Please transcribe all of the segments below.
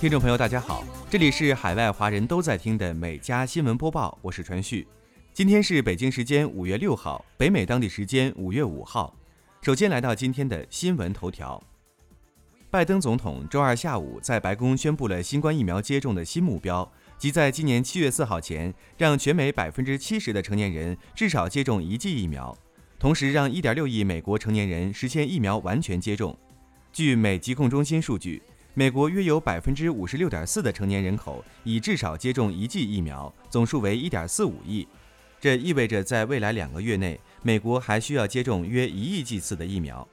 听众朋友，大家好，这里是海外华人都在听的美加新闻播报，我是传旭。今天是北京时间五月六号，北美当地时间五月五号。首先来到今天的新闻头条。拜登总统周二下午在白宫宣布了新冠疫苗接种的新目标，即在今年七月四号前，让全美百分之七十的成年人至少接种一剂疫苗，同时让一点六亿美国成年人实现疫苗完全接种。据美疾控中心数据。美国约有百分之五十六点四的成年人口已至少接种一剂疫苗，总数为一点四五亿。这意味着在未来两个月内，美国还需要接种约一亿剂次的疫苗。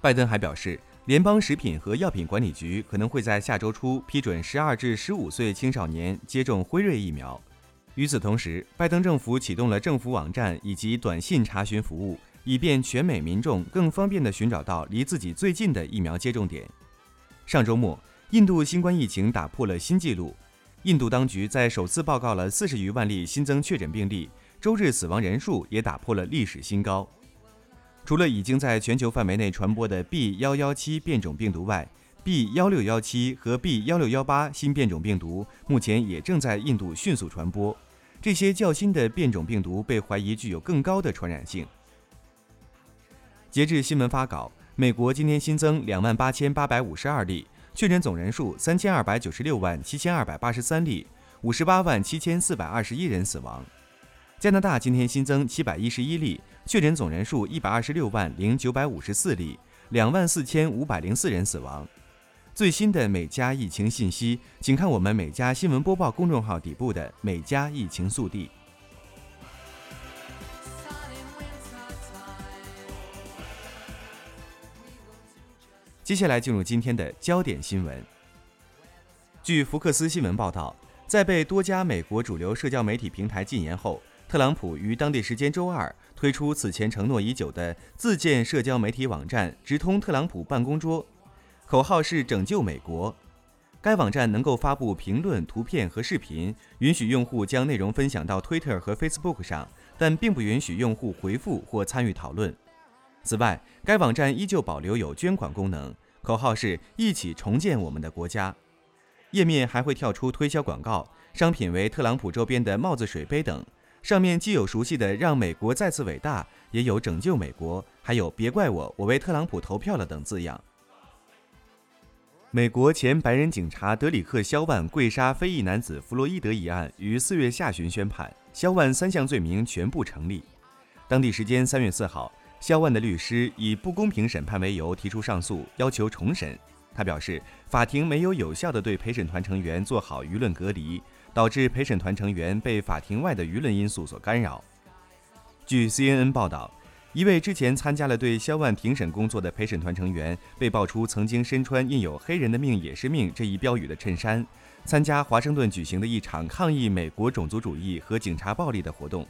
拜登还表示，联邦食品和药品管理局可能会在下周初批准十二至十五岁青少年接种辉瑞疫苗。与此同时，拜登政府启动了政府网站以及短信查询服务，以便全美民众更方便地寻找到离自己最近的疫苗接种点。上周末，印度新冠疫情打破了新纪录。印度当局在首次报告了四十余万例新增确诊病例，周日死亡人数也打破了历史新高。除了已经在全球范围内传播的 B. 幺幺七变种病毒外，B. 幺六幺七和 B. 幺六幺八新变种病毒目前也正在印度迅速传播。这些较新的变种病毒被怀疑具有更高的传染性。截至新闻发稿。美国今天新增两万八千八百五十二例确诊，总人数三千二百九十六万七千二百八十三例，五十八万七千四百二十一人死亡。加拿大今天新增七百一十一例确诊，总人数一百二十六万零九百五十四例，两万四千五百零四人死亡。最新的美加疫情信息，请看我们美加新闻播报公众号底部的美加疫情速递。接下来进入今天的焦点新闻。据福克斯新闻报道，在被多家美国主流社交媒体平台禁言后，特朗普于当地时间周二推出此前承诺已久的自建社交媒体网站“直通特朗普办公桌”，口号是“拯救美国”。该网站能够发布评论、图片和视频，允许用户将内容分享到 Twitter 和 Facebook 上，但并不允许用户回复或参与讨论。此外，该网站依旧保留有捐款功能，口号是一起重建我们的国家。页面还会跳出推销广告，商品为特朗普周边的帽子、水杯等，上面既有熟悉的“让美国再次伟大”，也有“拯救美国”，还有“别怪我，我为特朗普投票了”等字样。美国前白人警察德里克·肖万跪杀非裔男子弗洛伊德一案于四月下旬宣判，肖万三项罪名全部成立。当地时间三月四号。肖万的律师以不公平审判为由提出上诉，要求重审。他表示，法庭没有有效地对陪审团成员做好舆论隔离，导致陪审团成员被法庭外的舆论因素所干扰。据 CNN 报道，一位之前参加了对肖万庭审工作的陪审团成员被爆出曾经身穿印有“黑人的命也是命”这一标语的衬衫，参加华盛顿举行的一场抗议美国种族主义和警察暴力的活动。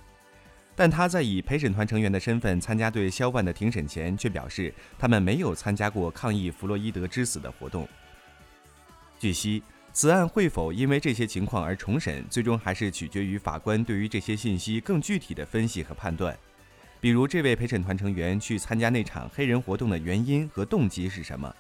但他在以陪审团成员的身份参加对肖万的庭审前，却表示他们没有参加过抗议弗洛伊德之死的活动。据悉，此案会否因为这些情况而重审，最终还是取决于法官对于这些信息更具体的分析和判断，比如这位陪审团成员去参加那场黑人活动的原因和动机是什么。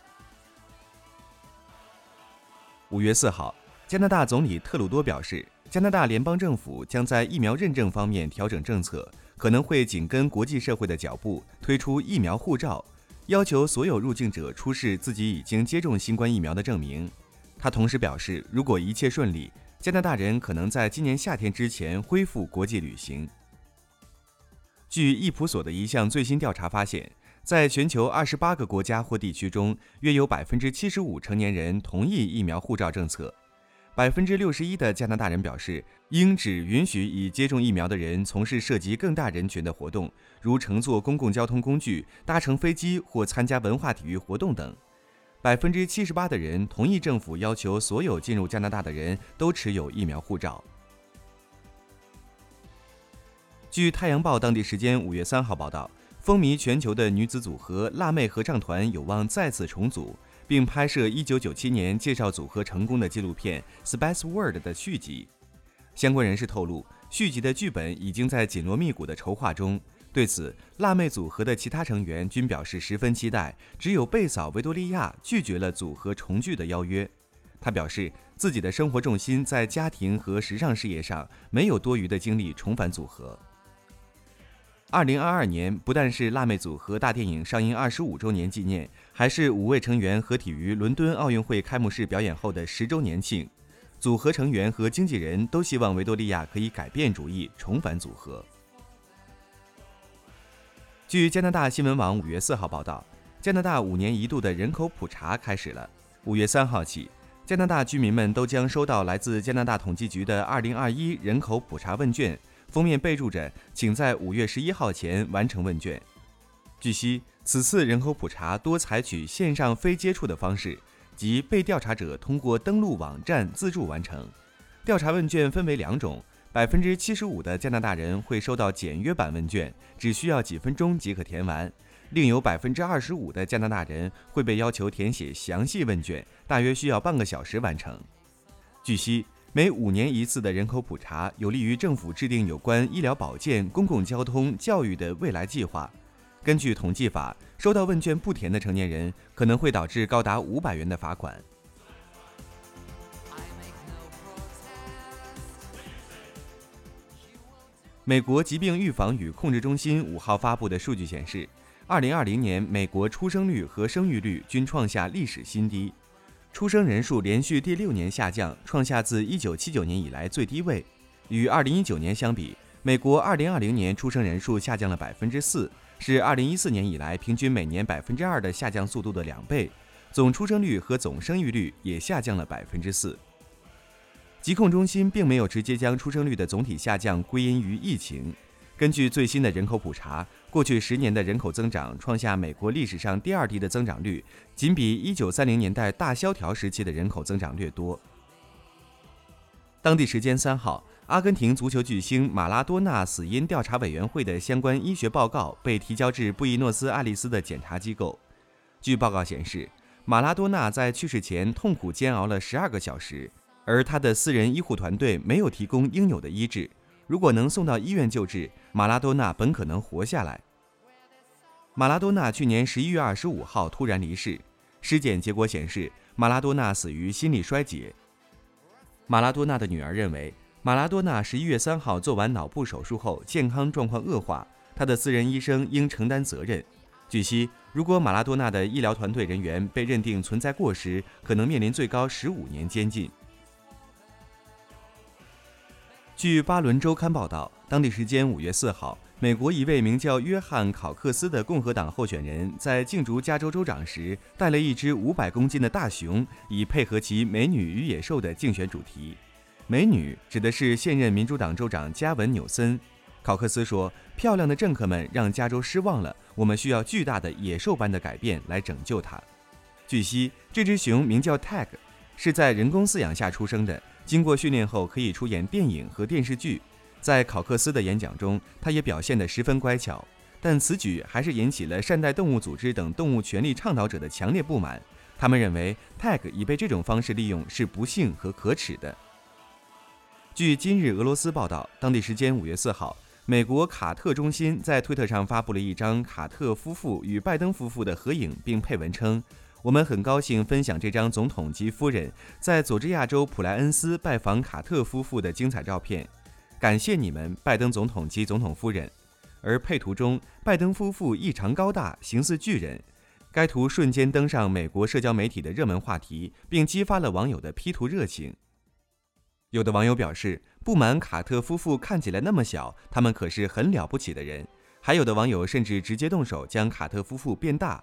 五月四号，加拿大总理特鲁多表示。加拿大联邦政府将在疫苗认证方面调整政策，可能会紧跟国际社会的脚步，推出疫苗护照，要求所有入境者出示自己已经接种新冠疫苗的证明。他同时表示，如果一切顺利，加拿大人可能在今年夏天之前恢复国际旅行。据易普所的一项最新调查发现，在全球二十八个国家或地区中，约有百分之七十五成年人同意疫苗护照政策。百分之六十一的加拿大人表示，应只允许已接种疫苗的人从事涉及更大人群的活动，如乘坐公共交通工具、搭乘飞机或参加文化体育活动等。百分之七十八的人同意政府要求所有进入加拿大的人都持有疫苗护照。据《太阳报》当地时间五月三号报道，风靡全球的女子组合辣妹合唱团有望再次重组。并拍摄1997年介绍组合成功的纪录片《Space World》的续集。相关人士透露，续集的剧本已经在紧锣密鼓的筹划中。对此，辣妹组合的其他成员均表示十分期待。只有贝嫂维多利亚拒绝了组合重聚的邀约。他表示，自己的生活重心在家庭和时尚事业上，没有多余的精力重返组合。二零二二年不但是辣妹组合大电影上映二十五周年纪念，还是五位成员合体于伦敦奥运会开幕式表演后的十周年庆。组合成员和经纪人都希望维多利亚可以改变主意，重返组合。据加拿大新闻网五月四号报道，加拿大五年一度的人口普查开始了。五月三号起。加拿大居民们都将收到来自加拿大统计局的2021人口普查问卷，封面备注着“请在5月11号前完成问卷”。据悉，此次人口普查多采取线上非接触的方式，即被调查者通过登录网站自助完成。调查问卷分为两种，百分之七十五的加拿大人会收到简约版问卷，只需要几分钟即可填完。另有百分之二十五的加拿大人会被要求填写详细问卷，大约需要半个小时完成。据悉，每五年一次的人口普查有利于政府制定有关医疗保健、公共交通、教育的未来计划。根据统计法，收到问卷不填的成年人可能会导致高达五百元的罚款。美国疾病预防与控制中心五号发布的数据显示。二零二零年，美国出生率和生育率均创下历史新低，出生人数连续第六年下降，创下自一九七九年以来最低位。与二零一九年相比，美国二零二零年出生人数下降了百分之四，是二零一四年以来平均每年百分之二的下降速度的两倍。总出生率和总生育率也下降了百分之四。疾控中心并没有直接将出生率的总体下降归因于疫情。根据最新的人口普查，过去十年的人口增长创下美国历史上第二低的增长率，仅比1930年代大萧条时期的人口增长略多。当地时间三号，阿根廷足球巨星马拉多纳死因调查委员会的相关医学报告被提交至布宜诺斯艾利斯的检查机构。据报告显示，马拉多纳在去世前痛苦煎熬了十二个小时，而他的私人医护团队没有提供应有的医治。如果能送到医院救治，马拉多纳本可能活下来。马拉多纳去年十一月二十五号突然离世，尸检结果显示马拉多纳死于心力衰竭。马拉多纳的女儿认为，马拉多纳十一月三号做完脑部手术后健康状况恶化，他的私人医生应承担责任。据悉，如果马拉多纳的医疗团队人员被认定存在过失，可能面临最高十五年监禁。据巴伦周刊报道，当地时间五月四号，美国一位名叫约翰·考克斯的共和党候选人，在竞逐加州州长时，带了一只五百公斤的大熊，以配合其“美女与野兽”的竞选主题。美女指的是现任民主党州长加文·纽森。考克斯说：“漂亮的政客们让加州失望了，我们需要巨大的野兽般的改变来拯救它。”据悉，这只熊名叫 Tag，是在人工饲养下出生的。经过训练后，可以出演电影和电视剧。在考克斯的演讲中，他也表现得十分乖巧。但此举还是引起了善待动物组织等动物权利倡导者的强烈不满。他们认为，Tag 已被这种方式利用是不幸和可耻的。据今日俄罗斯报道，当地时间五月四号，美国卡特中心在推特上发布了一张卡特夫妇与拜登夫妇的合影，并配文称。我们很高兴分享这张总统及夫人在佐治亚州普莱恩斯拜访卡特夫妇的精彩照片。感谢你们，拜登总统及总统夫人。而配图中，拜登夫妇异常高大，形似巨人。该图瞬间登上美国社交媒体的热门话题，并激发了网友的 P 图热情。有的网友表示，不满卡特夫妇看起来那么小，他们可是很了不起的人。还有的网友甚至直接动手将卡特夫妇变大。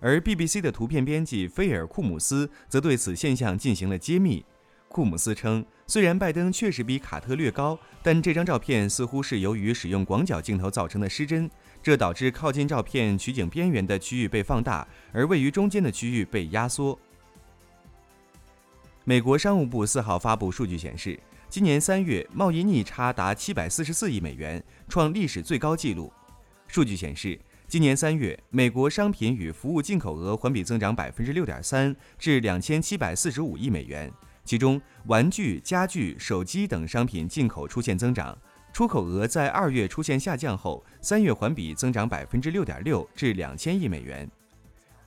而 BBC 的图片编辑菲尔·库姆斯则对此现象进行了揭秘。库姆斯称，虽然拜登确实比卡特略高，但这张照片似乎是由于使用广角镜头造成的失真，这导致靠近照片取景边缘的区域被放大，而位于中间的区域被压缩。美国商务部四号发布数据显示，今年三月贸易逆差达七百四十四亿美元，创历史最高纪录。数据显示。今年三月，美国商品与服务进口额环比增长百分之六点三，至两千七百四十五亿美元。其中，玩具、家具、手机等商品进口出现增长，出口额在二月出现下降后，三月环比增长百分之六点六，至两千亿美元。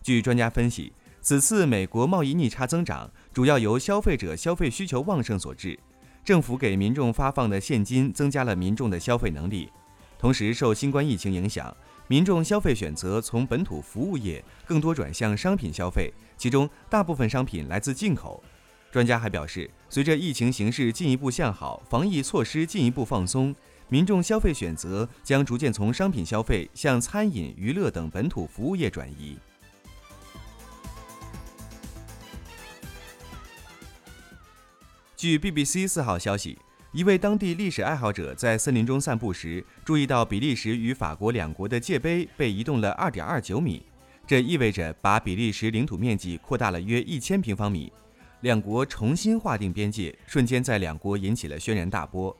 据专家分析，此次美国贸易逆差增长主要由消费者消费需求旺盛所致。政府给民众发放的现金增加了民众的消费能力，同时受新冠疫情影响，民众消费选择从本土服务业更多转向商品消费，其中大部分商品来自进口。专家还表示，随着疫情形势进一步向好，防疫措施进一步放松，民众消费选择将逐渐从商品消费向餐饮、娱乐等本土服务业转移。据 BBC 四号消息，一位当地历史爱好者在森林中散步时，注意到比利时与法国两国的界碑被移动了2.29米，这意味着把比利时领土面积扩大了约1000平方米。两国重新划定边界，瞬间在两国引起了轩然大波。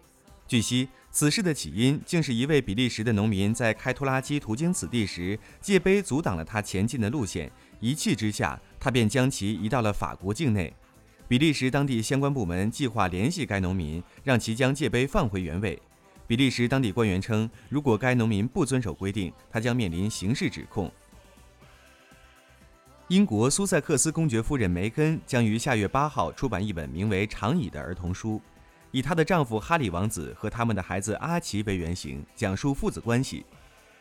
据悉，此事的起因竟是一位比利时的农民在开拖拉机途经此地时，界碑阻挡了他前进的路线，一气之下，他便将其移到了法国境内。比利时当地相关部门计划联系该农民，让其将界碑放回原位。比利时当地官员称，如果该农民不遵守规定，他将面临刑事指控。英国苏塞克斯公爵夫人梅根将于下月八号出版一本名为《长椅》的儿童书，以她的丈夫哈里王子和他们的孩子阿奇为原型，讲述父子关系。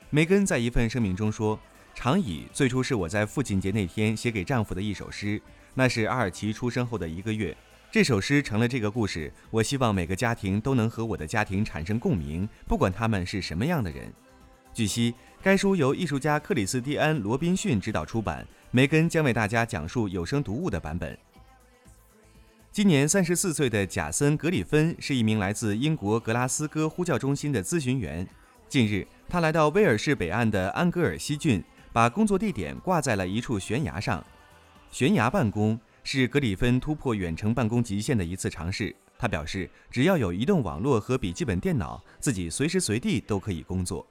梅根在一份声明中说：“长椅最初是我在父亲节那天写给丈夫的一首诗。”那是阿尔奇出生后的一个月，这首诗成了这个故事。我希望每个家庭都能和我的家庭产生共鸣，不管他们是什么样的人。据悉，该书由艺术家克里斯蒂安·罗宾逊执导出版，梅根将为大家讲述有声读物的版本。今年三十四岁的贾森·格里芬是一名来自英国格拉斯哥呼叫中心的咨询员。近日，他来到威尔士北岸的安格尔西郡，把工作地点挂在了一处悬崖上。悬崖办公是格里芬突破远程办公极限的一次尝试。他表示，只要有移动网络和笔记本电脑，自己随时随地都可以工作。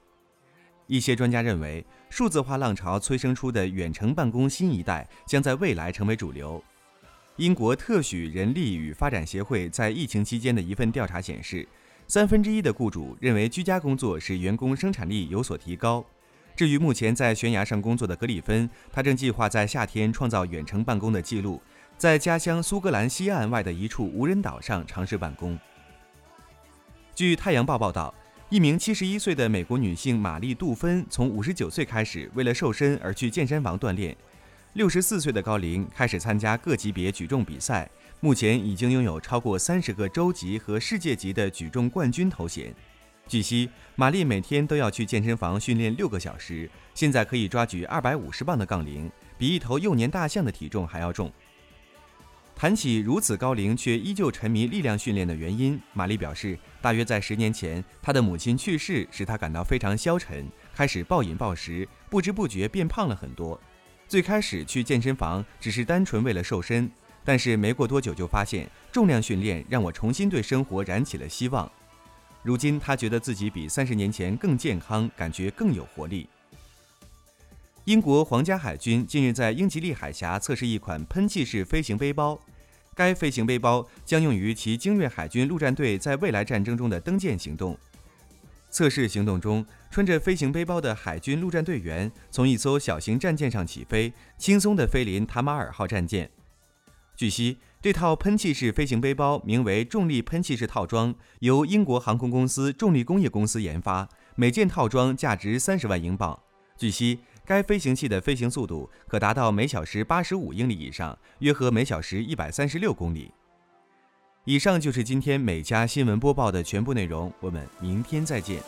一些专家认为，数字化浪潮催生出的远程办公新一代将在未来成为主流。英国特许人力与发展协会在疫情期间的一份调查显示，三分之一的雇主认为居家工作使员工生产力有所提高。至于目前在悬崖上工作的格里芬，他正计划在夏天创造远程办公的记录，在家乡苏格兰西岸外的一处无人岛上尝试办公。据《太阳报》报道，一名71岁的美国女性玛丽·杜芬从59岁开始为了瘦身而去健身房锻炼，64岁的高龄开始参加各级别举重比赛，目前已经拥有超过30个州级和世界级的举重冠军头衔。据悉，玛丽每天都要去健身房训练六个小时，现在可以抓举二百五十磅的杠铃，比一头幼年大象的体重还要重。谈起如此高龄却依旧沉迷力量训练的原因，玛丽表示，大约在十年前，她的母亲去世使她感到非常消沉，开始暴饮暴食，不知不觉变胖了很多。最开始去健身房只是单纯为了瘦身，但是没过多久就发现，重量训练让我重新对生活燃起了希望。如今，他觉得自己比三十年前更健康，感觉更有活力。英国皇家海军近日在英吉利海峡测试一款喷气式飞行背包，该飞行背包将用于其精锐海军陆战队在未来战争中的登舰行动。测试行动中，穿着飞行背包的海军陆战队员从一艘小型战舰上起飞，轻松地飞临塔马尔号战舰。据悉。这套喷气式飞行背包名为“重力喷气式套装”，由英国航空公司重力工业公司研发，每件套装价值三十万英镑。据悉，该飞行器的飞行速度可达到每小时八十五英里以上，约合每小时一百三十六公里。以上就是今天每家新闻播报的全部内容，我们明天再见。